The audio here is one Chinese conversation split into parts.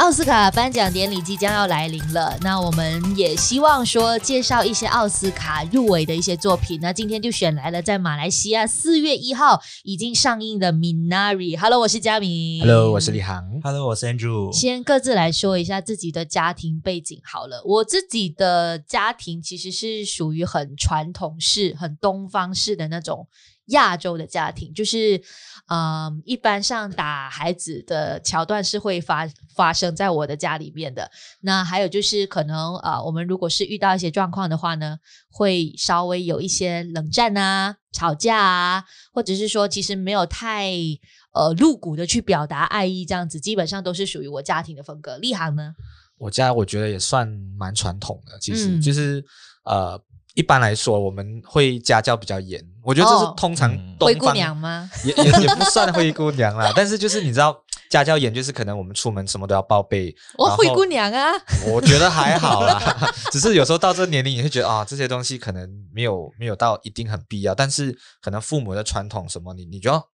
奥斯卡颁奖典礼即将要来临了，那我们也希望说介绍一些奥斯卡入围的一些作品。那今天就选来了在马来西亚四月一号已经上映的《Minari》。Hello，我是佳明。Hello，我是李航。Hello，我是 Andrew。先各自来说一下自己的家庭背景好了。我自己的家庭其实是属于很传统式、很东方式的那种。亚洲的家庭就是，嗯、呃，一般上打孩子的桥段是会发发生在我的家里面的。那还有就是，可能啊、呃，我们如果是遇到一些状况的话呢，会稍微有一些冷战啊、吵架啊，或者是说其实没有太呃露骨的去表达爱意，这样子基本上都是属于我家庭的风格。立行呢？我家我觉得也算蛮传统的，其实就是、嗯、呃。一般来说，我们会家教比较严。我觉得这是通常东方、灰姑娘吗？也也也不算灰姑娘啦。但是就是你知道，家教严就是可能我们出门什么都要报备。我灰姑娘啊，我觉得还好啦，只是有时候到这个年龄，你会觉得啊、哦，这些东西可能没有没有到一定很必要。但是可能父母的传统什么，你你就要。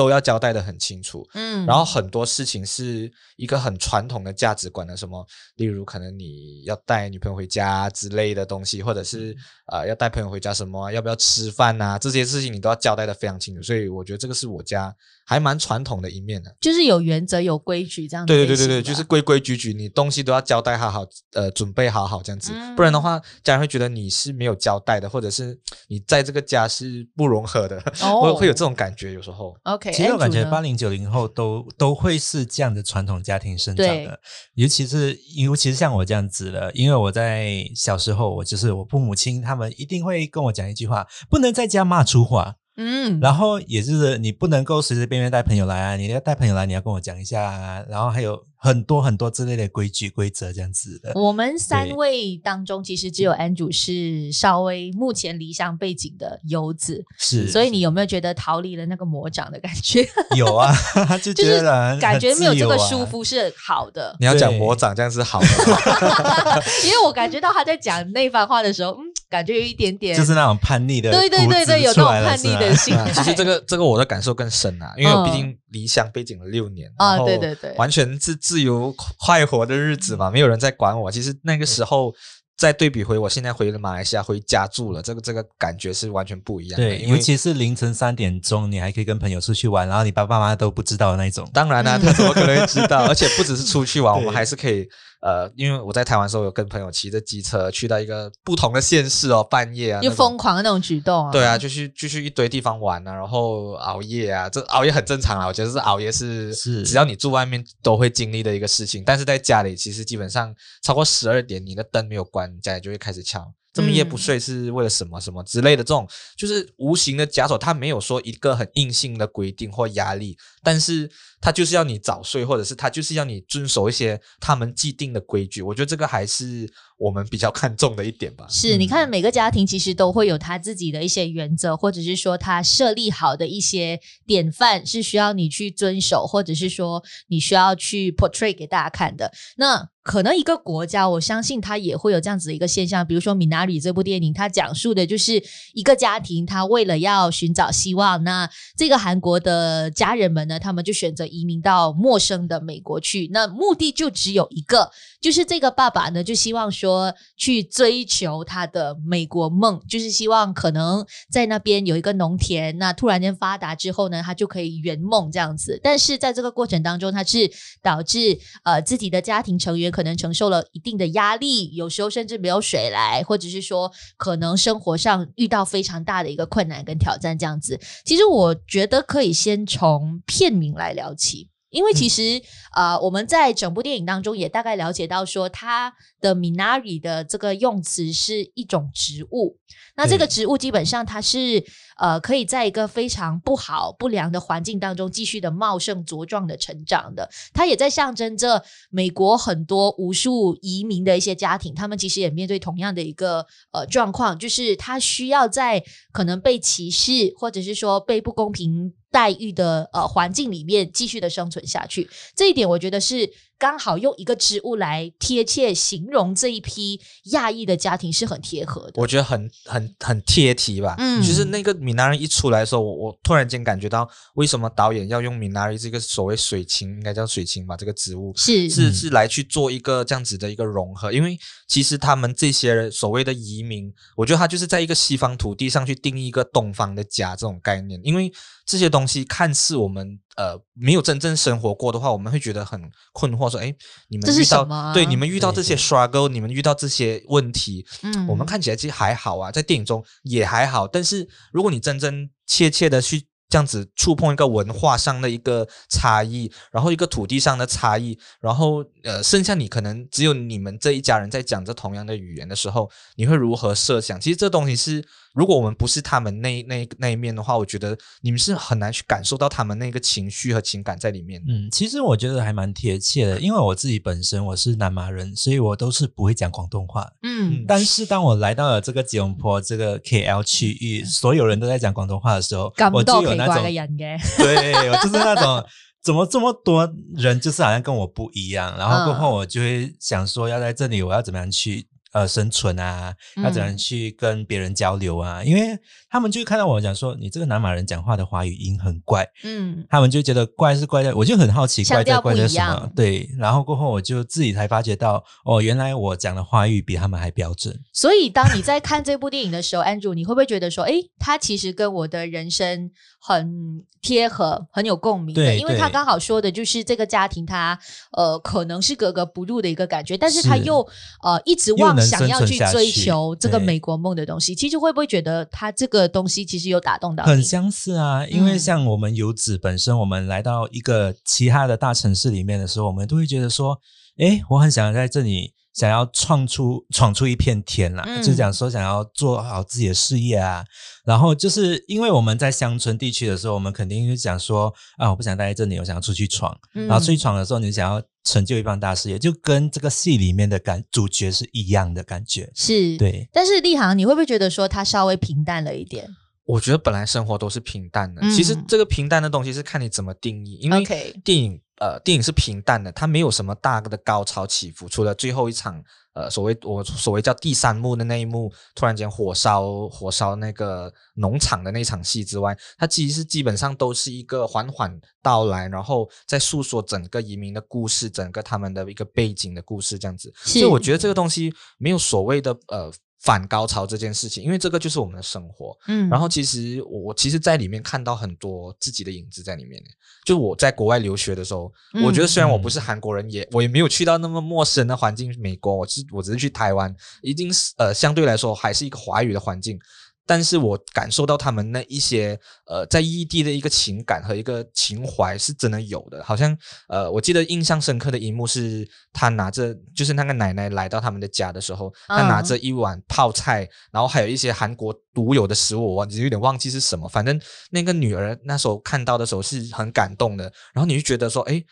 都要交代的很清楚，嗯，然后很多事情是一个很传统的价值观的，什么，例如可能你要带女朋友回家之类的东西，或者是呃要带朋友回家什么，要不要吃饭啊，这些事情你都要交代的非常清楚，所以我觉得这个是我家还蛮传统的一面的，就是有原则、有规矩这样子。对对对对对，就是规规矩矩，你东西都要交代好好，呃，准备好好这样子，嗯、不然的话，家人会觉得你是没有交代的，或者是你在这个家是不融合的，哦、会会有这种感觉，有时候。OK。其实我感觉八零九零后都都会是这样的传统家庭生长的，尤其是尤其是像我这样子的，因为我在小时候，我就是我父母亲他们一定会跟我讲一句话，不能在家骂粗话。嗯，然后也就是你不能够随随便便带朋友来啊，你要带朋友来，你要跟我讲一下啊，然后还有很多很多之类的规矩规则这样子的。我们三位当中，其实只有 Andrew 是稍微目前离乡背景的游子，是，所以你有没有觉得逃离了那个魔掌的感觉？有啊，就觉得、啊、感觉没有这个舒服是好的。你要讲魔掌这样是好的，因为我感觉到他在讲那番话的时候，嗯。感觉有一点点，就是那种叛逆的，对对对对，有那种叛逆的心态。其实这个这个我的感受更深啊，因为我毕竟离乡背井了六年啊，对对对，完全是自由快活的日子嘛，没有人在管我。其实那个时候。再对比回我现在回了马来西亚回家住了，这个这个感觉是完全不一样的。对，尤其是凌晨三点钟，你还可以跟朋友出去玩，然后你爸爸妈妈都不知道的那种。当然啦、啊，他怎么可能会知道？而且不只是出去玩，我们还是可以呃，因为我在台湾的时候有跟朋友骑着机车去到一个不同的县市哦，半夜啊，又疯狂的那种举动啊。对啊，就去就去一堆地方玩啊，然后熬夜啊，这熬夜很正常啊。我觉得是熬夜是是只要你住外面都会经历的一个事情，但是在家里其实基本上超过十二点，你的灯没有关，家里就会开始敲。这么夜不睡是为了什么什么之类的这种，就是无形的枷锁，它没有说一个很硬性的规定或压力，但是。他就是要你早睡，或者是他就是要你遵守一些他们既定的规矩。我觉得这个还是我们比较看重的一点吧。是，你看每个家庭其实都会有他自己的一些原则，或者是说他设立好的一些典范是需要你去遵守，或者是说你需要去 portray 给大家看的。那可能一个国家，我相信他也会有这样子的一个现象。比如说《Minari》这部电影，它讲述的就是一个家庭，他为了要寻找希望，那这个韩国的家人们呢，他们就选择。移民到陌生的美国去，那目的就只有一个，就是这个爸爸呢，就希望说去追求他的美国梦，就是希望可能在那边有一个农田，那突然间发达之后呢，他就可以圆梦这样子。但是在这个过程当中，他是导致呃自己的家庭成员可能承受了一定的压力，有时候甚至没有水来，或者是说可能生活上遇到非常大的一个困难跟挑战这样子。其实我觉得可以先从片名来聊起。因为其实，啊、嗯呃，我们在整部电影当中也大概了解到，说它的 Minari 的这个用词是一种植物。那这个植物基本上它是呃，可以在一个非常不好、不良的环境当中继续的茂盛茁壮的成长的。它也在象征着美国很多无数移民的一些家庭，他们其实也面对同样的一个呃状况，就是他需要在可能被歧视或者是说被不公平待遇的呃环境里面继续的生存下去，这一点我觉得是刚好用一个植物来贴切形容这一批亚裔的家庭是很贴合的。我觉得很很很贴题吧。嗯，就是那个闽南人一出来的时候，我我突然间感觉到为什么导演要用闽南人这个所谓水芹，应该叫水芹吧，这个植物是是是来去做一个这样子的一个融合。因为其实他们这些所谓的移民，我觉得他就是在一个西方土地上去定义一个东方的家这种概念，因为这些东西看似我们。呃，没有真正生活过的话，我们会觉得很困惑，说，哎，你们遇到对你们遇到这些 struggle，你们遇到这些问题，嗯，我们看起来其实还好啊，在电影中也还好，但是如果你真真切切的去。这样子触碰一个文化上的一个差异，然后一个土地上的差异，然后呃，剩下你可能只有你们这一家人在讲着同样的语言的时候，你会如何设想？其实这东西是，如果我们不是他们那那那一面的话，我觉得你们是很难去感受到他们那个情绪和情感在里面。嗯，其实我觉得还蛮贴切的，因为我自己本身我是南马人，所以我都是不会讲广东话。嗯，但是当我来到了这个吉隆坡这个 KL 区域，所有人都在讲广东话的时候，我就有。那种 对，我就是那种怎么这么多人，就是好像跟我不一样。然后过后我就会想说，要在这里，我要怎么样去呃生存啊？要怎么样去跟别人交流啊？因为他们就看到我讲说，你这个南马人讲话的华语音很怪，嗯，他们就觉得怪是怪在，我就很好奇怪在怪在什么？对，然后过后我就自己才发觉到，哦，原来我讲的华语比他们还标准。所以当你在看这部电影的时候，Andrew，你会不会觉得说，哎，他其实跟我的人生很贴合，很有共鸣的，对，因为他刚好说的就是这个家庭他，他呃可能是格格不入的一个感觉，但是他又呃一直妄想要去追求这个美国梦的东西。其实会不会觉得他这个东西其实有打动到？很相似啊，因为像我们游子本身，嗯、我们来到一个其他的大城市里面的时候，我们都会觉得说，哎，我很想在这里。想要创出闯出一片天啦，嗯、就讲说想要做好自己的事业啊，然后就是因为我们在乡村地区的时候，我们肯定就讲说啊，我不想待在这里，我想要出去闯。嗯、然后出去闯的时候，你想要成就一番大事业，就跟这个戏里面的感主角是一样的感觉。是，对。但是立航，你会不会觉得说他稍微平淡了一点？我觉得本来生活都是平淡的，嗯、其实这个平淡的东西是看你怎么定义，因为电影。呃，电影是平淡的，它没有什么大的高潮起伏，除了最后一场，呃，所谓我所谓叫第三幕的那一幕，突然间火烧火烧那个农场的那场戏之外，它其实基本上都是一个缓缓到来，然后在诉说整个移民的故事，整个他们的一个背景的故事这样子。所以我觉得这个东西没有所谓的呃。反高潮这件事情，因为这个就是我们的生活，嗯，然后其实我我其实，在里面看到很多自己的影子在里面。就我在国外留学的时候，嗯、我觉得虽然我不是韩国人，也我也没有去到那么陌生的环境，美国，我是我只是去台湾，一定是呃相对来说还是一个华语的环境。但是我感受到他们那一些呃，在异地的一个情感和一个情怀是真的有的，好像呃，我记得印象深刻的一幕是，他拿着就是那个奶奶来到他们的家的时候，他拿着一碗泡菜，然后还有一些韩国独有的食物，我忘记有点忘记是什么，反正那个女儿那时候看到的时候是很感动的，然后你就觉得说，哎。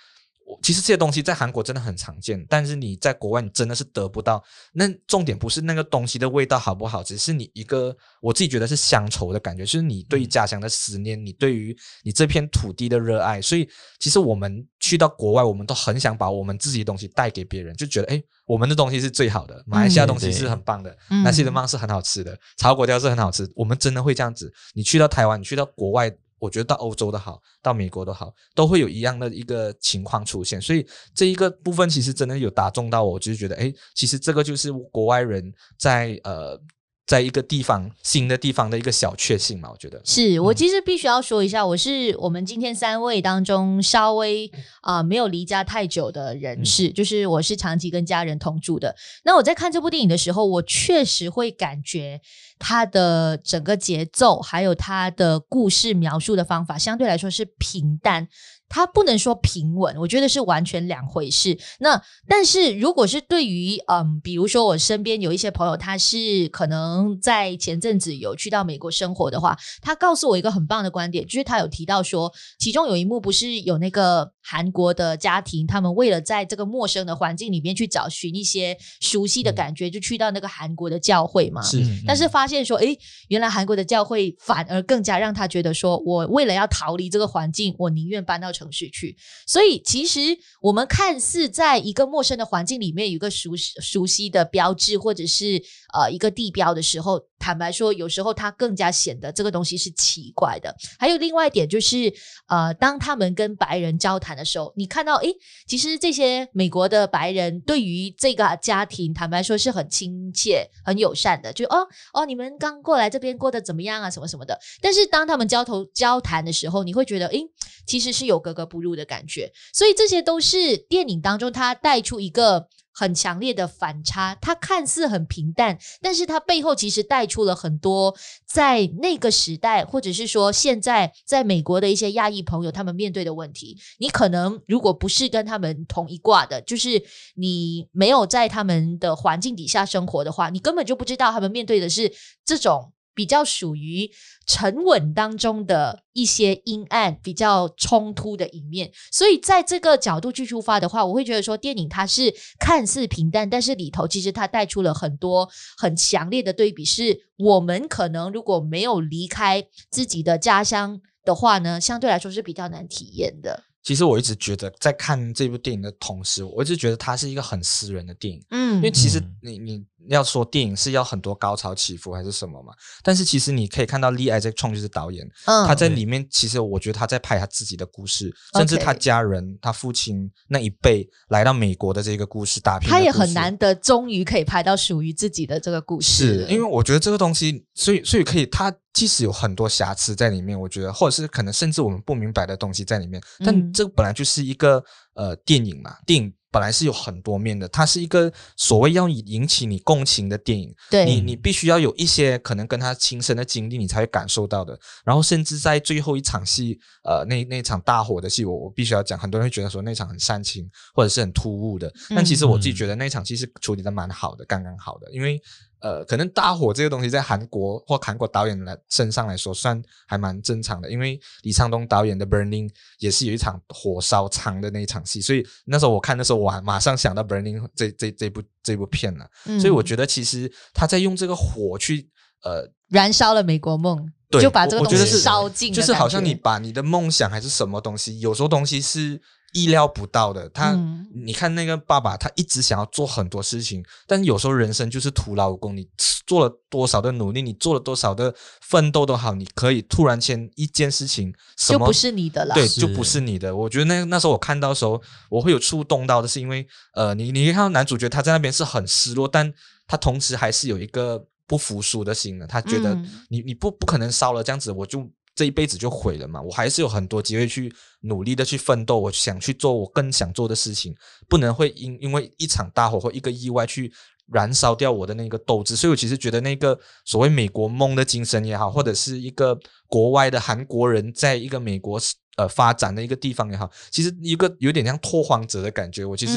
其实这些东西在韩国真的很常见，但是你在国外你真的是得不到。那重点不是那个东西的味道好不好，只是你一个我自己觉得是乡愁的感觉，就是你对于家乡的思念，你对于你这片土地的热爱。所以其实我们去到国外，我们都很想把我们自己的东西带给别人，就觉得诶，我们的东西是最好的，马来西亚东西是很棒的，那些的芒是很好吃的，炒粿条是很好吃。我们真的会这样子。你去到台湾，你去到国外。我觉得到欧洲的好，到美国的好，都会有一样的一个情况出现，所以这一个部分其实真的有打中到我，就是觉得，诶，其实这个就是国外人在呃。在一个地方，新的地方的一个小确幸嘛，我觉得是我其实必须要说一下，我是我们今天三位当中稍微啊、呃、没有离家太久的人士，嗯、就是我是长期跟家人同住的。那我在看这部电影的时候，我确实会感觉它的整个节奏，还有它的故事描述的方法，相对来说是平淡。它不能说平稳，我觉得是完全两回事。那但是如果是对于嗯，比如说我身边有一些朋友，他是可能在前阵子有去到美国生活的话，他告诉我一个很棒的观点，就是他有提到说，其中有一幕不是有那个韩国的家庭，他们为了在这个陌生的环境里面去找寻一些熟悉的感觉，就去到那个韩国的教会嘛。是，但是发现说，诶，原来韩国的教会反而更加让他觉得说，我为了要逃离这个环境，我宁愿搬到城市去。所以，其实我们看似在一个陌生的环境里面有一个熟熟悉的标志，或者是呃一个地标的时候，坦白说，有时候他更加显得这个东西是奇怪的。还有另外一点就是，呃，当他们跟白人交谈的时候，你看到，诶，其实这些美国的白人对于这个家庭，坦白说是很亲切、很友善的，就哦哦，你们刚过来这边过得怎么样啊，什么什么的。但是当他们交头交谈的时候，你会觉得，诶，其实是有格格不入的感觉。所以这些都是电影当中他带出一个。很强烈的反差，它看似很平淡，但是它背后其实带出了很多在那个时代，或者是说现在在美国的一些亚裔朋友他们面对的问题。你可能如果不是跟他们同一挂的，就是你没有在他们的环境底下生活的话，你根本就不知道他们面对的是这种。比较属于沉稳当中的一些阴暗、比较冲突的一面，所以在这个角度去出发的话，我会觉得说，电影它是看似平淡，但是里头其实它带出了很多很强烈的对比，是我们可能如果没有离开自己的家乡的话呢，相对来说是比较难体验的。其实我一直觉得，在看这部电影的同时，我一直觉得它是一个很私人的电影。嗯，因为其实你你要说电影是要很多高潮起伏还是什么嘛？但是其实你可以看到 Lee Isaac Chung 就是导演，嗯，他在里面其实我觉得他在拍他自己的故事，甚至他家人、他父亲那一辈来到美国的这个故事，大片。他也很难得，终于可以拍到属于自己的这个故事。是因为我觉得这个东西，所以所以可以他。即使有很多瑕疵在里面，我觉得，或者是可能甚至我们不明白的东西在里面，但这本来就是一个呃电影嘛，电影本来是有很多面的，它是一个所谓要引起你共情的电影，对，你你必须要有一些可能跟他亲身的经历，你才会感受到的。然后甚至在最后一场戏，呃，那那场大火的戏，我我必须要讲，很多人会觉得说那场很煽情或者是很突兀的，但其实我自己觉得那场戏是处理的蛮好的，刚刚好的，因为。呃，可能大火这个东西在韩国或韩国导演来身上来说，算还蛮正常的。因为李沧东导演的《Burning》也是有一场火烧场的那一场戏，所以那时候我看的时候，我还马上想到《Burning》这这这部这部片了。嗯、所以我觉得其实他在用这个火去呃燃烧了美国梦，对，就把这个东西烧尽，就是好像你把你的梦想还是什么东西，有时候东西是。意料不到的，他，嗯、你看那个爸爸，他一直想要做很多事情，但是有时候人生就是徒劳无功。你做了多少的努力，你做了多少的奋斗都好，你可以突然间一件事情什么，就不是你的了，对，就不是你的。我觉得那那时候我看到的时候，我会有触动到的是因为，呃，你你看到男主角他在那边是很失落，但他同时还是有一个不服输的心的，他觉得你你不不可能烧了这样子，我就。这一辈子就毁了嘛？我还是有很多机会去努力的去奋斗，我想去做我更想做的事情，不能会因因为一场大火或一个意外去燃烧掉我的那个斗志。所以我其实觉得那个所谓美国梦的精神也好，或者是一个国外的韩国人在一个美国呃发展的一个地方也好，其实一个有点像拓荒者的感觉，我其实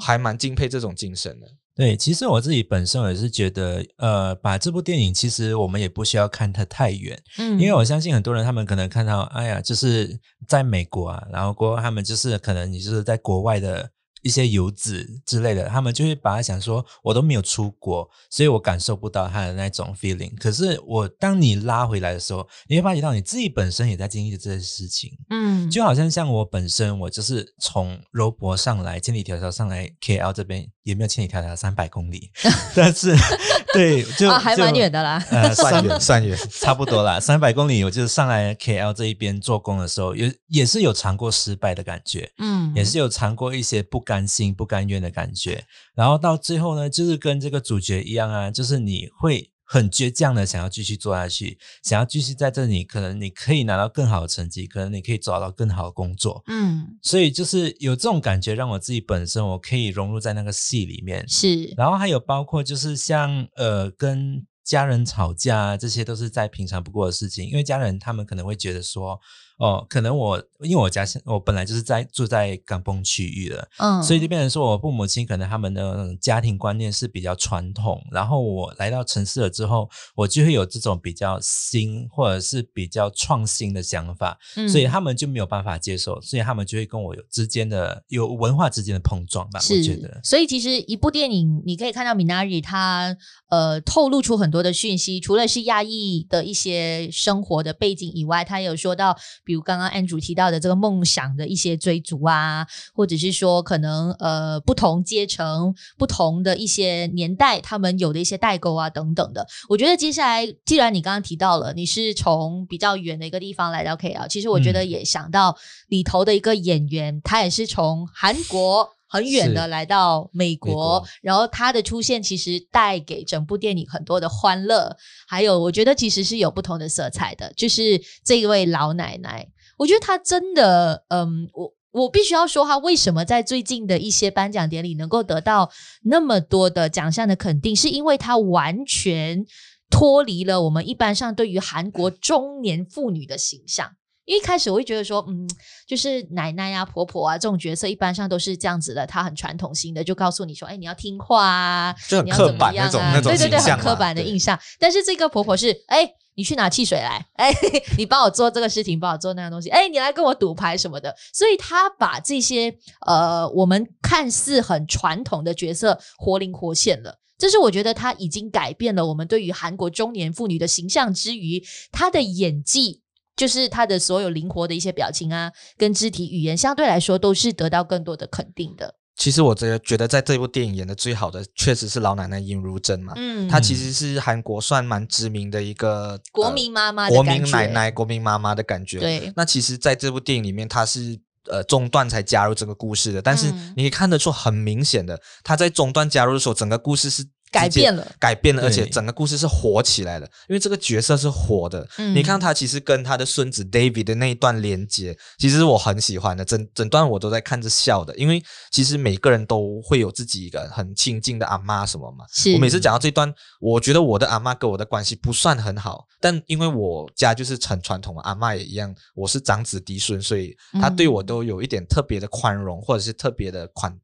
还蛮敬佩这种精神的。对，其实我自己本身也是觉得，呃，把这部电影其实我们也不需要看它太远，嗯，因为我相信很多人他们可能看到，哎呀，就是在美国啊，然后过后他们就是可能你就是在国外的。一些游子之类的，他们就会把它想说，我都没有出国，所以我感受不到他的那种 feeling。可是我当你拉回来的时候，你会发觉到你自己本身也在经历这些事情。嗯，就好像像我本身，我就是从柔博上来，千里迢迢上来 KL 这边，也没有千里迢迢三百公里，但是 对，就、啊、还蛮远的啦，呃，算 远算远，差不多啦，三百公里。我就是上来 KL 这一边做工的时候，也也是有尝过失败的感觉，嗯，也是有尝过一些不甘。甘心不甘愿的感觉，然后到最后呢，就是跟这个主角一样啊，就是你会很倔强的想要继续做下去，想要继续在这里，可能你可以拿到更好的成绩，可能你可以找到更好的工作，嗯，所以就是有这种感觉，让我自己本身我可以融入在那个戏里面，是，然后还有包括就是像呃跟家人吵架，这些都是再平常不过的事情，因为家人他们可能会觉得说。哦，可能我因为我家我本来就是在住在港崩区域的，嗯，所以就变成说我父母亲可能他们的家庭观念是比较传统，然后我来到城市了之后，我就会有这种比较新或者是比较创新的想法，嗯，所以他们就没有办法接受，所以他们就会跟我有之间的有文化之间的碰撞吧，是，我觉得。所以其实一部电影你可以看到 Minari 他呃透露出很多的讯息，除了是亚裔的一些生活的背景以外，他有说到。比如刚刚安主提到的这个梦想的一些追逐啊，或者是说可能呃不同阶层、不同的一些年代，他们有的一些代沟啊等等的。我觉得接下来，既然你刚刚提到了你是从比较远的一个地方来到 KL，其实我觉得也想到里头的一个演员，他也是从韩国。很远的来到美国，美国，然后他的出现其实带给整部电影很多的欢乐，还有我觉得其实是有不同的色彩的。就是这一位老奶奶，我觉得她真的，嗯，我我必须要说，她为什么在最近的一些颁奖典礼能够得到那么多的奖项的肯定，是因为她完全脱离了我们一般上对于韩国中年妇女的形象。因为一开始我会觉得说，嗯，就是奶奶啊、婆婆啊这种角色，一般上都是这样子的，她很传统型的，就告诉你说，哎，你要听话啊，就很刻板那种那种对对对，很刻板的印象。但是这个婆婆是，哎，你去拿汽水来，哎，你帮我做这个事情，帮我做那个东西，哎，你来跟我赌牌什么的。所以她把这些呃，我们看似很传统的角色活灵活现了。这是我觉得她已经改变了我们对于韩国中年妇女的形象之余，她的演技。就是他的所有灵活的一些表情啊，跟肢体语言，相对来说都是得到更多的肯定的。其实我觉得，觉得在这部电影演的最好的，确实是老奶奶尹如珍嘛。嗯，她其实是韩国算蛮知名的一个国民妈妈、国民奶奶、国民妈妈的感觉。对。那其实，在这部电影里面，她是呃中段才加入这个故事的，但是你可以看得出很明显的，她在中段加入的时候，整个故事是。改变了，改变了，而且整个故事是火起来的，因为这个角色是火的。嗯，你看他其实跟他的孙子 David 的那一段连接，其实我很喜欢的，整整段我都在看着笑的。因为其实每个人都会有自己一个很亲近的阿妈什么嘛。是。我每次讲到这段，我觉得我的阿妈跟我的关系不算很好，但因为我家就是很传统嘛，阿妈也一样，我是长子嫡孙，所以他对我都有一点特别的宽容，或者是特别的宽。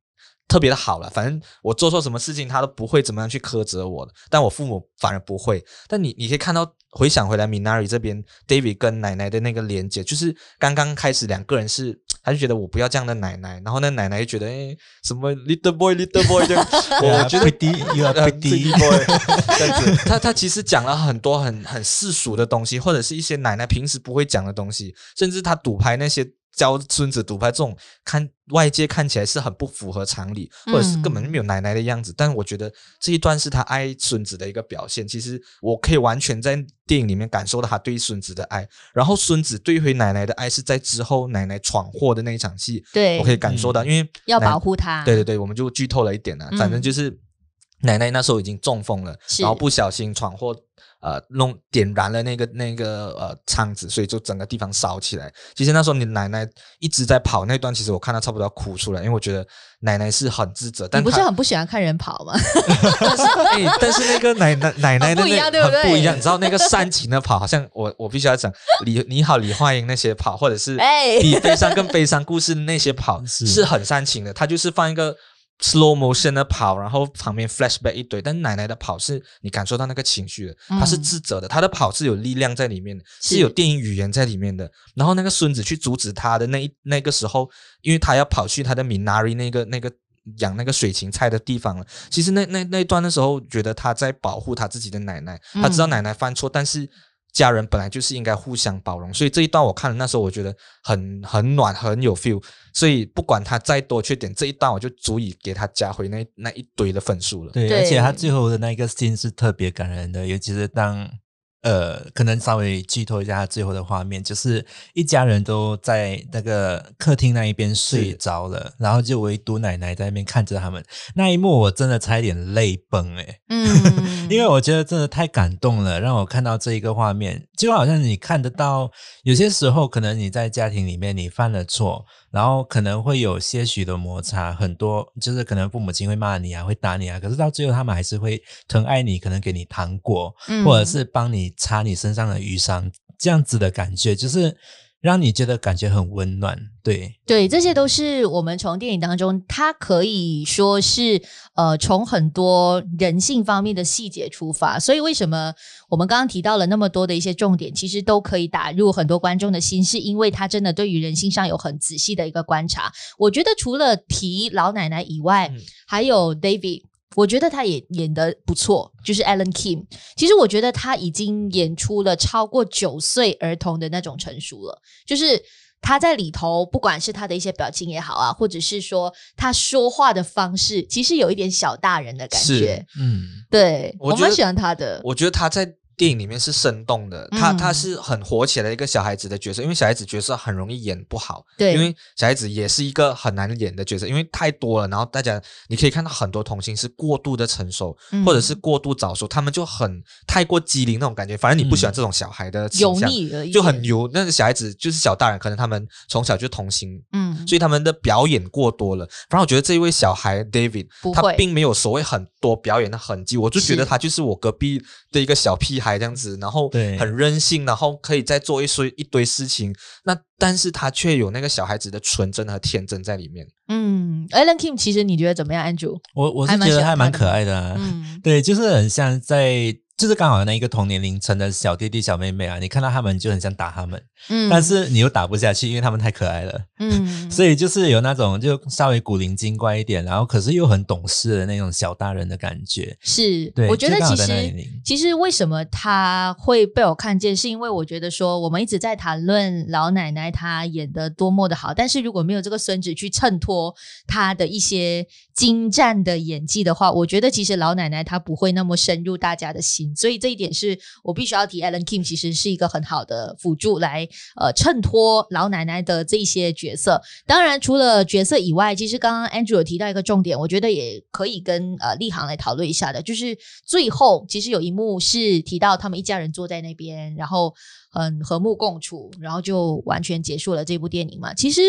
特别的好了，反正我做错什么事情，他都不会怎么样去苛责我的。但我父母反而不会。但你你可以看到，回想回来，Minari 这边，David 跟奶奶的那个连接，就是刚刚开始两个人是，他就觉得我不要这样的奶奶，然后那奶奶就觉得，哎，什么 little boy little boy 这样，我觉得 pretty you are pretty boy 这样子。他他其实讲了很多很很世俗的东西，或者是一些奶奶平时不会讲的东西，甚至他赌牌那些。教孙子读牌这种看外界看起来是很不符合常理，或者是根本就没有奶奶的样子。嗯、但我觉得这一段是他爱孙子的一个表现。其实我可以完全在电影里面感受到他对孙子的爱。然后孙子对回奶奶的爱是在之后奶奶闯祸的那一场戏，对，我可以感受到，嗯、因为要保护他。对对对，我们就剧透了一点了。反正就是奶奶那时候已经中风了，嗯、然后不小心闯祸。呃，弄点燃了那个那个呃仓子，所以就整个地方烧起来。其实那时候你奶奶一直在跑那段，其实我看到差不多要哭出来，因为我觉得奶奶是很自责。但你不是很不喜欢看人跑吗？但是哎，但是那个奶奶奶奶的那 个不一样，对不对？很不一样，你知道那个煽情的跑，好像我我必须要讲李你好李焕英那些跑，或者是比悲伤更悲伤故事的那些跑，是，是很煽情的。他就是放一个。Slow motion 的跑，然后旁边 flashback 一堆，但奶奶的跑是你感受到那个情绪的，她是自责的，她的跑是有力量在里面的，是有电影语言在里面的。然后那个孙子去阻止他的那一那个时候，因为他要跑去他的 Minari 那个那个养那个水芹菜的地方了。其实那那那一段的时候，觉得他在保护他自己的奶奶，他知道奶奶犯错，但是。家人本来就是应该互相包容，所以这一段我看了，那时候我觉得很很暖，很有 feel。所以不管他再多缺点，这一段我就足以给他加回那那一堆的分数了。对，而且他最后的那个 scene 是特别感人的，尤其是当。呃，可能稍微剧透一下他最后的画面，就是一家人都在那个客厅那一边睡着了，然后就唯独奶奶在那边看着他们。那一幕我真的差一点泪崩诶，嗯，因为我觉得真的太感动了，让我看到这一个画面，就好像你看得到，有些时候可能你在家庭里面你犯了错。然后可能会有些许的摩擦，很多就是可能父母亲会骂你啊，会打你啊，可是到最后他们还是会疼爱你，可能给你糖果，嗯、或者是帮你擦你身上的瘀伤，这样子的感觉，就是让你觉得感觉很温暖。对对，这些都是我们从电影当中，它可以说是呃，从很多人性方面的细节出发。所以为什么我们刚刚提到了那么多的一些重点，其实都可以打入很多观众的心，是因为它真的对于人性上有很仔细的一个观察。我觉得除了提老奶奶以外，嗯、还有 David。我觉得他也演的不错，就是 Alan Kim。其实我觉得他已经演出了超过九岁儿童的那种成熟了，就是他在里头，不管是他的一些表情也好啊，或者是说他说话的方式，其实有一点小大人的感觉。嗯，对，我蛮喜欢他的。我觉得他在。电影里面是生动的，他他是很火起来的一个小孩子的角色，因为小孩子角色很容易演不好，对，因为小孩子也是一个很难演的角色，因为太多了。然后大家你可以看到很多童星是过度的成熟，嗯、或者是过度早熟，他们就很太过机灵那种感觉。反正你不喜欢这种小孩的形象，嗯、就很牛。那个小孩子就是小大人，可能他们从小就童星，嗯，所以他们的表演过多了。反正我觉得这一位小孩 David，他并没有所谓很多表演的痕迹，我就觉得他就是我隔壁的一个小屁孩。这样子，然后很任性，然后可以再做一堆一堆事情。那但是他却有那个小孩子的纯真和天真在里面。嗯，Alan Kim，其实你觉得怎么样，Andrew？我我是觉得还蛮可爱的啊。嗯，对，就是很像在。就是刚好那一个同年龄层的小弟弟小妹妹啊，你看到他们就很想打他们，嗯，但是你又打不下去，因为他们太可爱了，嗯，所以就是有那种就稍微古灵精怪一点，然后可是又很懂事的那种小大人的感觉。是，对，我觉得其实其实为什么他会被我看见，是因为我觉得说我们一直在谈论老奶奶她演的多么的好，但是如果没有这个孙子去衬托她的一些精湛的演技的话，我觉得其实老奶奶她不会那么深入大家的心。所以这一点是我必须要提，Alan Kim 其实是一个很好的辅助来呃衬托老奶奶的这些角色。当然，除了角色以外，其实刚刚 Andrew 有提到一个重点，我觉得也可以跟呃立行来讨论一下的，就是最后其实有一幕是提到他们一家人坐在那边，然后很和睦共处，然后就完全结束了这部电影嘛。其实。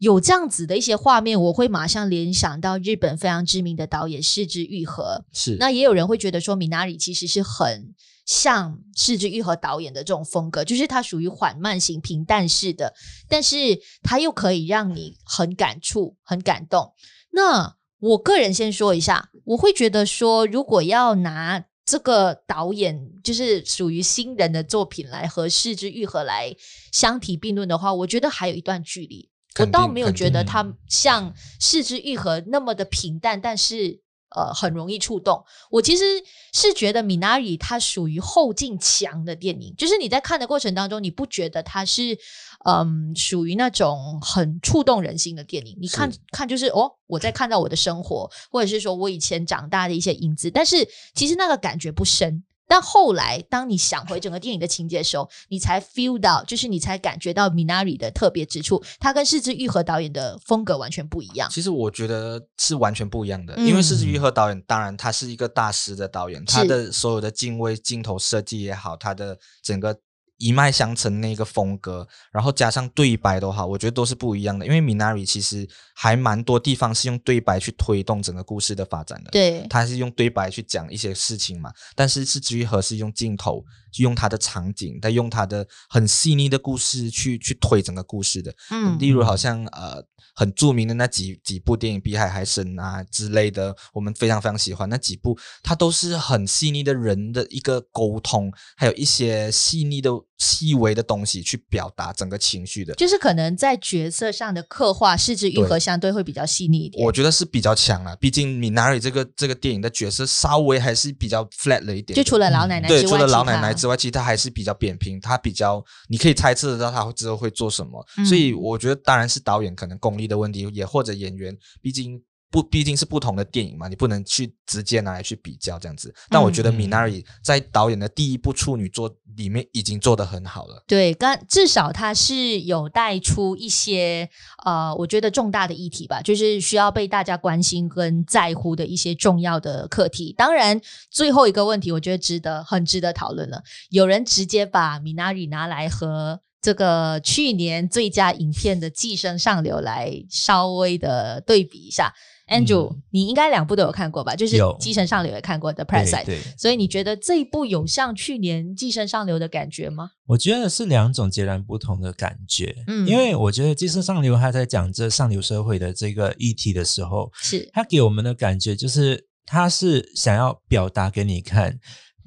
有这样子的一些画面，我会马上联想到日本非常知名的导演是枝裕和。是，那也有人会觉得说，Minari 其实是很像是枝裕和导演的这种风格，就是它属于缓慢型、平淡式的，但是它又可以让你很感触、很感动。那我个人先说一下，我会觉得说，如果要拿这个导演就是属于新人的作品来和是枝裕和来相提并论的话，我觉得还有一段距离。我倒没有觉得它像四肢愈合那么的平淡，但是呃很容易触动。我其实是觉得 Minari 它属于后劲强的电影，就是你在看的过程当中，你不觉得它是嗯属于那种很触动人心的电影？你看看就是哦，我在看到我的生活，或者是说我以前长大的一些影子，但是其实那个感觉不深。但后来，当你想回整个电影的情节的时候，你才 feel 到，就是你才感觉到 Minari 的特别之处，他跟是枝裕和导演的风格完全不一样。其实我觉得是完全不一样的，嗯、因为是枝裕和导演，当然他是一个大师的导演，他的所有的镜位、镜头设计也好，他的整个。一脉相承那个风格，然后加上对白的话，我觉得都是不一样的。因为 Minari 其实还蛮多地方是用对白去推动整个故事的发展的。对，他是用对白去讲一些事情嘛。但是是至于何是用镜头，用他的场景，再用他的很细腻的故事去去推整个故事的。嗯，例如好像呃。很著名的那几几部电影，《比海还深》啊之类的，我们非常非常喜欢那几部，它都是很细腻的人的一个沟通，还有一些细腻的细微的东西去表达整个情绪的，就是可能在角色上的刻画，是枝裕和相对会比较细腻一点。我觉得是比较强啊，毕竟 Minari 这个这个电影的角色稍微还是比较 flat 了一点，就除了老奶奶之外，对，除了老奶奶之外，其实他还是比较扁平，他比较你可以猜测得到他之后会做什么，嗯、所以我觉得当然是导演可能功力的问题，也或者演员，毕竟。不，毕竟是不同的电影嘛，你不能去直接拿来去比较这样子。但我觉得 Minari 在导演的第一部处女作里面已经做得很好了。对，刚至少他是有带出一些呃，我觉得重大的议题吧，就是需要被大家关心跟在乎的一些重要的课题。当然，最后一个问题，我觉得值得很值得讨论了。有人直接把 Minari 拿来和这个去年最佳影片的《寄生上流》来稍微的对比一下。Andrew，、嗯、你应该两部都有看过吧？就是《寄生上流》也看过的《Parasite》，所以你觉得这一部有像去年《寄生上流》的感觉吗？我觉得是两种截然不同的感觉。嗯，因为我觉得《寄生上流》他在讲这上流社会的这个议题的时候，是他给我们的感觉就是他是想要表达给你看，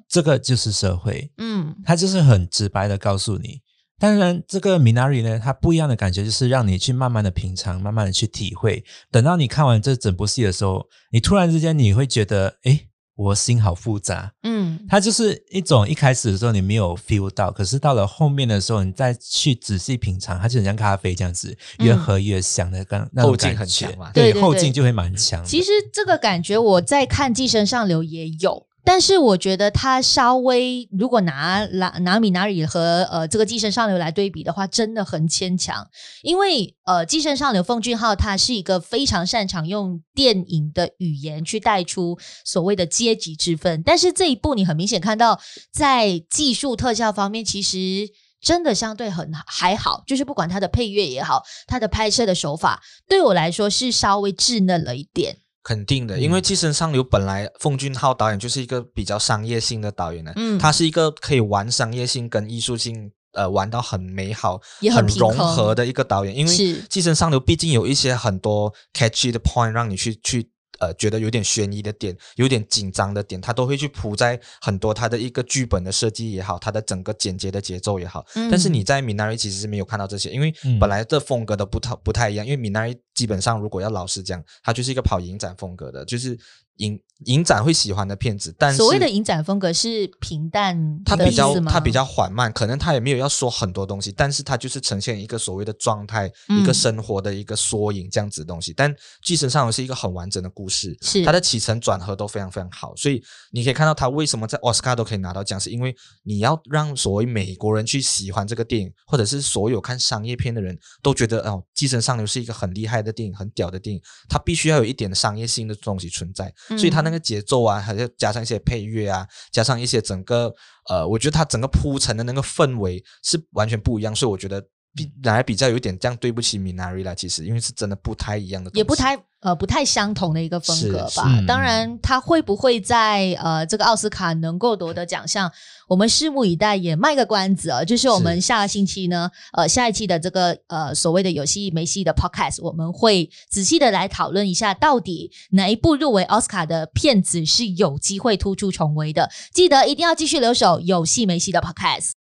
这个就是社会。嗯，他就是很直白的告诉你。当然，这个 Minari 呢，它不一样的感觉就是让你去慢慢的品尝，慢慢的去体会。等到你看完这整部戏的时候，你突然之间你会觉得，哎，我心好复杂。嗯，它就是一种一开始的时候你没有 feel 到，可是到了后面的时候，你再去仔细品尝，它就很像咖啡这样子，越喝越香的，感觉。后劲很强嘛，对，后劲就会蛮强。其实这个感觉我在看《寄生上流》也有。但是我觉得他稍微，如果拿拿拿米纳里和呃这个寄生上流来对比的话，真的很牵强。因为呃寄生上流奉俊昊他是一个非常擅长用电影的语言去带出所谓的阶级之分，但是这一部你很明显看到在技术特效方面，其实真的相对很还好，就是不管他的配乐也好，他的拍摄的手法，对我来说是稍微稚嫩了一点。肯定的，因为《寄生上流》本来奉俊昊导演就是一个比较商业性的导演呢，嗯，他是一个可以玩商业性跟艺术性，呃，玩到很美好、也很，很融合的一个导演。因为《寄生上流》毕竟有一些很多 catchy 的 point 让你去去。呃，觉得有点悬疑的点，有点紧张的点，他都会去铺在很多他的一个剧本的设计也好，他的整个剪接的节奏也好。嗯、但是你在 Minari 其实是没有看到这些，因为本来的风格都不太不太一样。因为 Minari 基本上如果要老实讲，它就是一个跑影展风格的，就是。影影展会喜欢的片子，但是所谓的影展风格是平淡，它比较它比较缓慢，可能它也没有要说很多东西，但是它就是呈现一个所谓的状态，嗯、一个生活的一个缩影这样子的东西。但《寄生上流》是一个很完整的故事，是它的起承转合都非常非常好，所以你可以看到它为什么在奥斯卡都可以拿到奖，是因为你要让所谓美国人去喜欢这个电影，或者是所有看商业片的人都觉得哦，《寄生上流》是一个很厉害的电影，很屌的电影，它必须要有一点商业性的东西存在。所以它那个节奏啊，还要加上一些配乐啊，加上一些整个呃，我觉得它整个铺陈的那个氛围是完全不一样，所以我觉得比来比较有点这样对不起 Minari 啦，其实因为是真的不太一样的，也不太。呃，不太相同的一个风格吧。当然，他会不会在呃这个奥斯卡能够夺得奖项，我们拭目以待。也卖个关子啊，就是我们下个星期呢，呃，下一期的这个呃所谓的有戏没戏的 Podcast，我们会仔细的来讨论一下，到底哪一部入围奥斯卡的片子是有机会突出重围的。记得一定要继续留守有戏没戏的 Podcast。